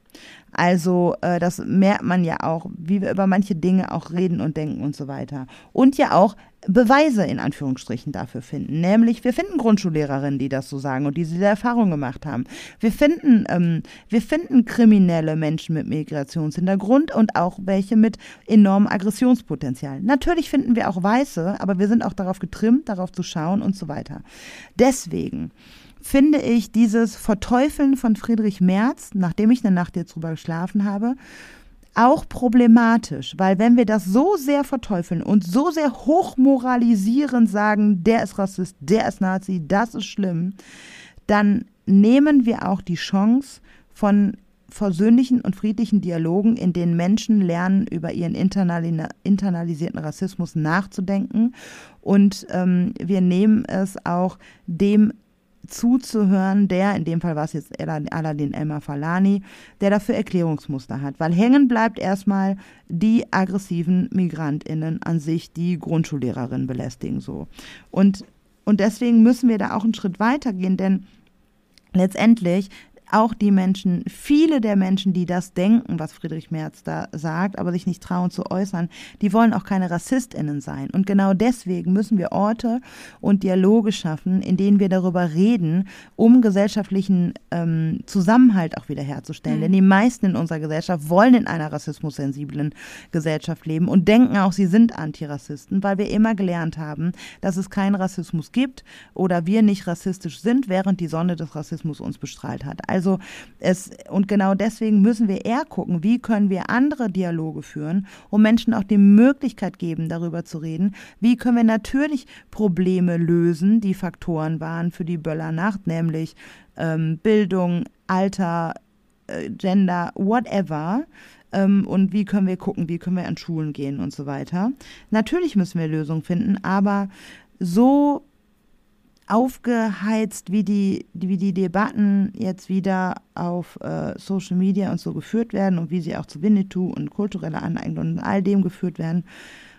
Also äh, das merkt man ja auch, wie wir über manche Dinge auch reden und denken und so weiter. Und ja auch Beweise in Anführungsstrichen dafür finden. Nämlich, wir finden Grundschullehrerinnen, die das so sagen und die diese Erfahrung gemacht haben. Wir finden, ähm, wir finden kriminelle Menschen mit Migrationshintergrund und auch welche mit enormem Aggressionspotenzial. Natürlich finden wir auch Weiße, aber wir sind auch darauf getrimmt, darauf zu schauen und so weiter. Deswegen finde ich dieses Verteufeln von Friedrich Merz, nachdem ich eine Nacht jetzt drüber geschlafen habe, auch problematisch, weil wenn wir das so sehr verteufeln und so sehr hochmoralisierend sagen, der ist Rassist, der ist Nazi, das ist schlimm, dann nehmen wir auch die Chance von versöhnlichen und friedlichen Dialogen, in denen Menschen lernen, über ihren internalisierten Rassismus nachzudenken. Und ähm, wir nehmen es auch dem zuzuhören, der, in dem Fall war es jetzt Aladdin Elmar Falani, der dafür Erklärungsmuster hat. Weil hängen bleibt erstmal die aggressiven MigrantInnen an sich, die Grundschullehrerinnen belästigen so. Und, und deswegen müssen wir da auch einen Schritt weitergehen, denn letztendlich auch die Menschen, viele der Menschen, die das denken, was Friedrich Merz da sagt, aber sich nicht trauen zu äußern, die wollen auch keine RassistInnen sein. Und genau deswegen müssen wir Orte und Dialoge schaffen, in denen wir darüber reden, um gesellschaftlichen ähm, Zusammenhalt auch wiederherzustellen. Mhm. Denn die meisten in unserer Gesellschaft wollen in einer rassismussensiblen Gesellschaft leben und denken auch, sie sind Antirassisten, weil wir immer gelernt haben, dass es keinen Rassismus gibt oder wir nicht rassistisch sind, während die Sonne des Rassismus uns bestrahlt hat. Also es, und genau deswegen müssen wir eher gucken, wie können wir andere Dialoge führen, um Menschen auch die Möglichkeit geben, darüber zu reden. Wie können wir natürlich Probleme lösen, die Faktoren waren für die Böllernacht, nämlich ähm, Bildung, Alter, äh, Gender, whatever ähm, und wie können wir gucken, wie können wir an Schulen gehen und so weiter. Natürlich müssen wir Lösungen finden, aber so aufgeheizt, wie die, wie die Debatten jetzt wieder auf äh, Social Media und so geführt werden und wie sie auch zu Winnetou und kultureller Aneignung und all dem geführt werden,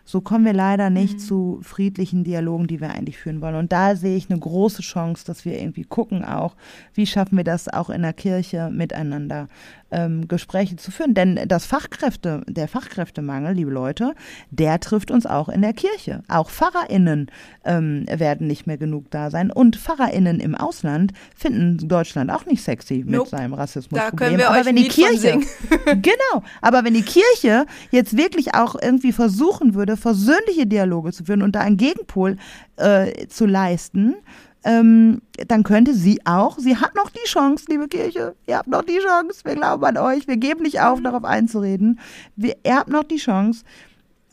so kommen wir leider nicht mhm. zu friedlichen Dialogen, die wir eigentlich führen wollen. Und da sehe ich eine große Chance, dass wir irgendwie gucken auch, wie schaffen wir das auch in der Kirche miteinander ähm, Gespräche zu führen. Denn das Fachkräfte, der Fachkräftemangel, liebe Leute, der trifft uns auch in der Kirche. Auch PfarrerInnen ähm, werden nicht mehr genug da sein. Und PfarrerInnen im Ausland finden Deutschland auch nicht sexy nope. mit seinem Rassismusproblem. aber wenn die Kirche, genau, aber wenn die Kirche jetzt wirklich auch irgendwie versuchen würde, versöhnliche Dialoge zu führen und da einen Gegenpol äh, zu leisten, ähm, dann könnte sie auch, sie hat noch die Chance, liebe Kirche, ihr habt noch die Chance, wir glauben an euch, wir geben nicht auf, darauf einzureden. Wir, ihr habt noch die Chance,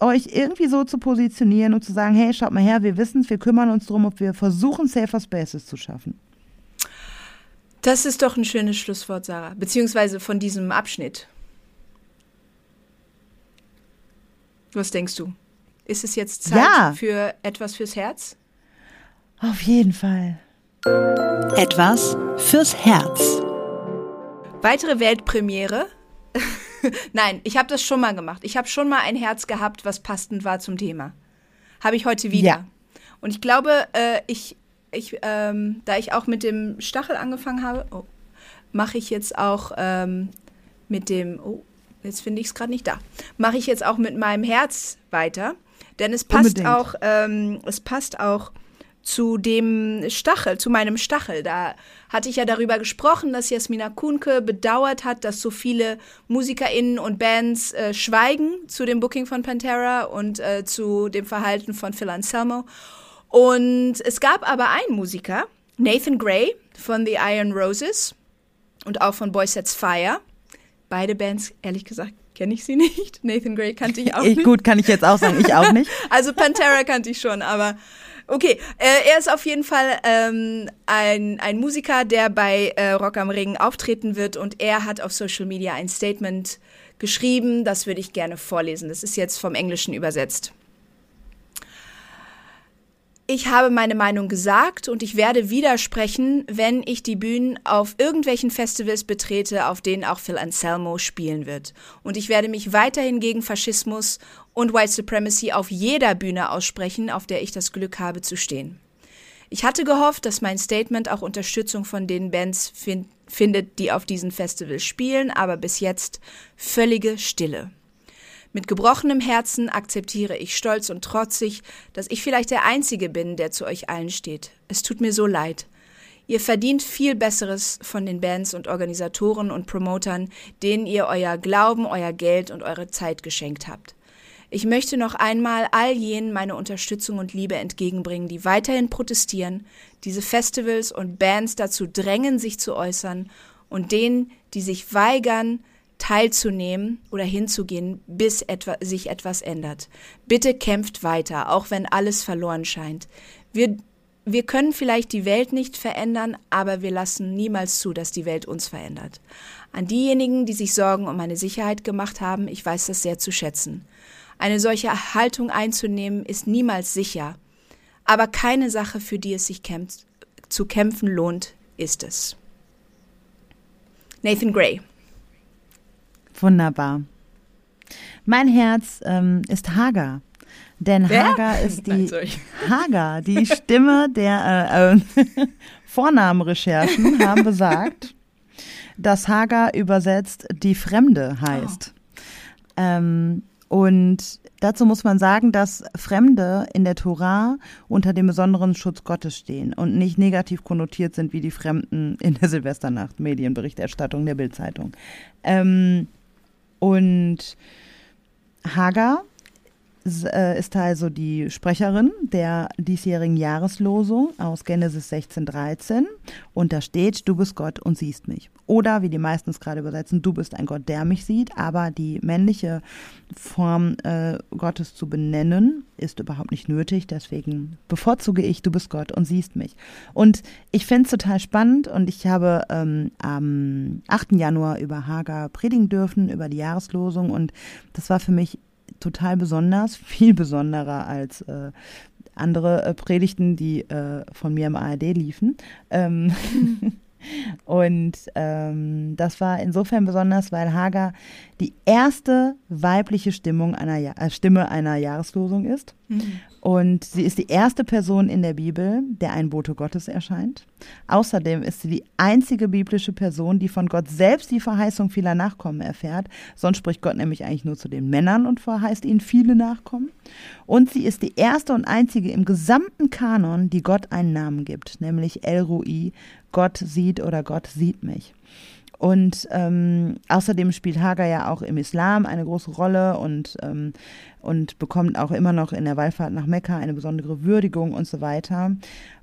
euch irgendwie so zu positionieren und zu sagen, hey, schaut mal her, wir wissen es, wir kümmern uns darum, ob wir versuchen, Safer Spaces zu schaffen. Das ist doch ein schönes Schlusswort, Sarah, beziehungsweise von diesem Abschnitt. Was denkst du? Ist es jetzt Zeit ja. für etwas fürs Herz? Auf jeden Fall. Etwas fürs Herz. Weitere Weltpremiere. Nein, ich habe das schon mal gemacht. Ich habe schon mal ein Herz gehabt, was passend war zum Thema. Habe ich heute wieder. Ja. Und ich glaube, äh, ich, ich, ähm, da ich auch mit dem Stachel angefangen habe, oh, mache ich jetzt auch ähm, mit dem, oh, jetzt finde ich es gerade nicht da, mache ich jetzt auch mit meinem Herz weiter. Denn es passt Unbedingt. auch, ähm, es passt auch zu dem Stachel, zu meinem Stachel. Da hatte ich ja darüber gesprochen, dass Jasmina Kuhnke bedauert hat, dass so viele MusikerInnen und Bands äh, schweigen zu dem Booking von Pantera und äh, zu dem Verhalten von Phil Anselmo. Und es gab aber einen Musiker, Nathan Gray von The Iron Roses und auch von Boy Sets Fire. Beide Bands, ehrlich gesagt, kenne ich sie nicht. Nathan Gray kannte ich auch nicht. Gut, kann ich jetzt auch sagen, ich auch nicht. also Pantera kannte ich schon, aber Okay, äh, er ist auf jeden Fall ähm, ein, ein Musiker, der bei äh, Rock am Ring auftreten wird und er hat auf Social Media ein Statement geschrieben, das würde ich gerne vorlesen. Das ist jetzt vom Englischen übersetzt. Ich habe meine Meinung gesagt und ich werde widersprechen, wenn ich die Bühnen auf irgendwelchen Festivals betrete, auf denen auch Phil Anselmo spielen wird. Und ich werde mich weiterhin gegen Faschismus und White Supremacy auf jeder Bühne aussprechen, auf der ich das Glück habe zu stehen. Ich hatte gehofft, dass mein Statement auch Unterstützung von den Bands find findet, die auf diesen Festivals spielen, aber bis jetzt völlige Stille. Mit gebrochenem Herzen akzeptiere ich stolz und trotzig, dass ich vielleicht der Einzige bin, der zu euch allen steht. Es tut mir so leid. Ihr verdient viel Besseres von den Bands und Organisatoren und Promotern, denen ihr euer Glauben, euer Geld und eure Zeit geschenkt habt. Ich möchte noch einmal all jenen meine Unterstützung und Liebe entgegenbringen, die weiterhin protestieren, diese Festivals und Bands dazu drängen, sich zu äußern, und denen, die sich weigern, teilzunehmen oder hinzugehen, bis etwa, sich etwas ändert. Bitte kämpft weiter, auch wenn alles verloren scheint. Wir, wir können vielleicht die Welt nicht verändern, aber wir lassen niemals zu, dass die Welt uns verändert. An diejenigen, die sich Sorgen um meine Sicherheit gemacht haben, ich weiß das sehr zu schätzen. Eine solche Haltung einzunehmen, ist niemals sicher, aber keine Sache, für die es sich kämpft, zu kämpfen lohnt, ist es. Nathan Gray Wunderbar. Mein Herz ähm, ist Hagar. Denn Wer? Hagar ist die Nein. Hagar, die Stimme der äh, äh, Vornamenrecherchen haben besagt, dass Hagar übersetzt die Fremde heißt. Ähm, und dazu muss man sagen, dass Fremde in der Tora unter dem besonderen Schutz Gottes stehen und nicht negativ konnotiert sind wie die Fremden in der Silvesternacht, Medienberichterstattung der Bildzeitung. Ähm, und Hagar ist also die Sprecherin der diesjährigen Jahreslosung aus Genesis 16,13 und da steht, du bist Gott und siehst mich. Oder wie die meisten es gerade übersetzen, du bist ein Gott, der mich sieht, aber die männliche Form äh, Gottes zu benennen ist überhaupt nicht nötig, deswegen bevorzuge ich, du bist Gott und siehst mich. Und ich finde es total spannend und ich habe ähm, am 8. Januar über Hagar predigen dürfen, über die Jahreslosung und das war für mich total besonders, viel besonderer als äh, andere äh, Predigten, die äh, von mir im ARD liefen. Ähm, und ähm, das war insofern besonders, weil Hagar die erste weibliche Stimmung einer ja äh, Stimme einer Jahreslosung ist. Und sie ist die erste Person in der Bibel, der ein Bote Gottes erscheint. Außerdem ist sie die einzige biblische Person, die von Gott selbst die Verheißung vieler Nachkommen erfährt. Sonst spricht Gott nämlich eigentlich nur zu den Männern und verheißt ihnen viele Nachkommen. Und sie ist die erste und einzige im gesamten Kanon, die Gott einen Namen gibt, nämlich El Rui, Gott sieht oder Gott sieht mich. Und ähm, außerdem spielt Hagar ja auch im Islam eine große Rolle und, ähm, und bekommt auch immer noch in der Wallfahrt nach Mekka eine besondere Würdigung und so weiter.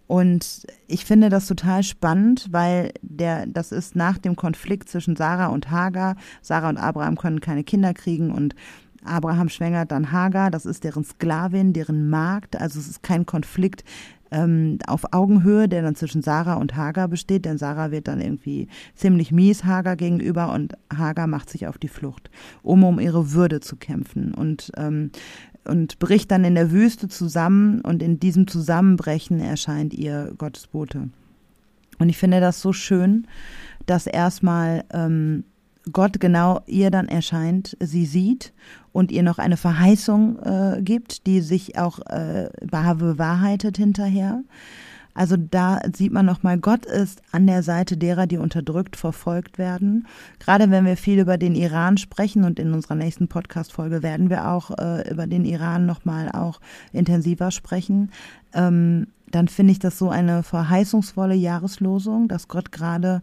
Und ich finde das total spannend, weil der, das ist nach dem Konflikt zwischen Sarah und Hagar. Sarah und Abraham können keine Kinder kriegen und Abraham schwängert dann Hagar, das ist deren Sklavin, deren Magd. Also es ist kein Konflikt ähm, auf Augenhöhe, der dann zwischen Sarah und Hagar besteht, denn Sarah wird dann irgendwie ziemlich mies Hagar gegenüber und Hagar macht sich auf die Flucht, um um ihre Würde zu kämpfen und ähm, und bricht dann in der Wüste zusammen und in diesem Zusammenbrechen erscheint ihr Gottesbote. Und ich finde das so schön, dass erstmal ähm, Gott genau ihr dann erscheint, sie sieht und ihr noch eine Verheißung äh, gibt, die sich auch äh, bewahrheitet hinterher. Also da sieht man nochmal, Gott ist an der Seite derer, die unterdrückt, verfolgt werden. Gerade wenn wir viel über den Iran sprechen und in unserer nächsten Podcast-Folge werden wir auch äh, über den Iran nochmal auch intensiver sprechen, ähm, dann finde ich das so eine verheißungsvolle Jahreslosung, dass Gott gerade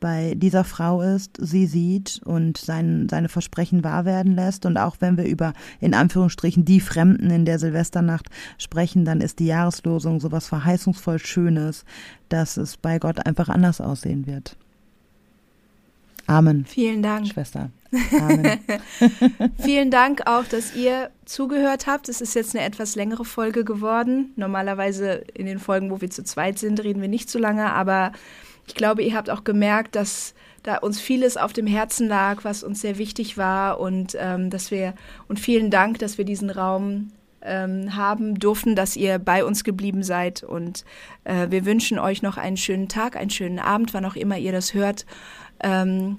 bei dieser Frau ist, sie sieht und sein, seine Versprechen wahr werden lässt. Und auch wenn wir über, in Anführungsstrichen, die Fremden in der Silvesternacht sprechen, dann ist die Jahreslosung sowas verheißungsvoll Schönes, dass es bei Gott einfach anders aussehen wird. Amen, Vielen Dank. Schwester. Vielen Dank auch, dass ihr zugehört habt. Es ist jetzt eine etwas längere Folge geworden. Normalerweise in den Folgen, wo wir zu zweit sind, reden wir nicht so lange, aber ich glaube, ihr habt auch gemerkt, dass da uns vieles auf dem Herzen lag, was uns sehr wichtig war und ähm, dass wir und vielen Dank, dass wir diesen Raum ähm, haben durften, dass ihr bei uns geblieben seid und äh, wir wünschen euch noch einen schönen Tag, einen schönen Abend, wann auch immer ihr das hört. Ähm,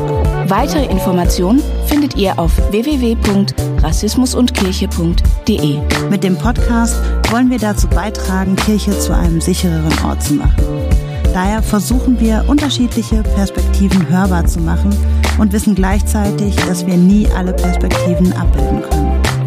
Weitere Informationen findet ihr auf www.rassismusundkirche.de. Mit dem Podcast wollen wir dazu beitragen, Kirche zu einem sichereren Ort zu machen. Daher versuchen wir, unterschiedliche Perspektiven hörbar zu machen und wissen gleichzeitig, dass wir nie alle Perspektiven abbilden können.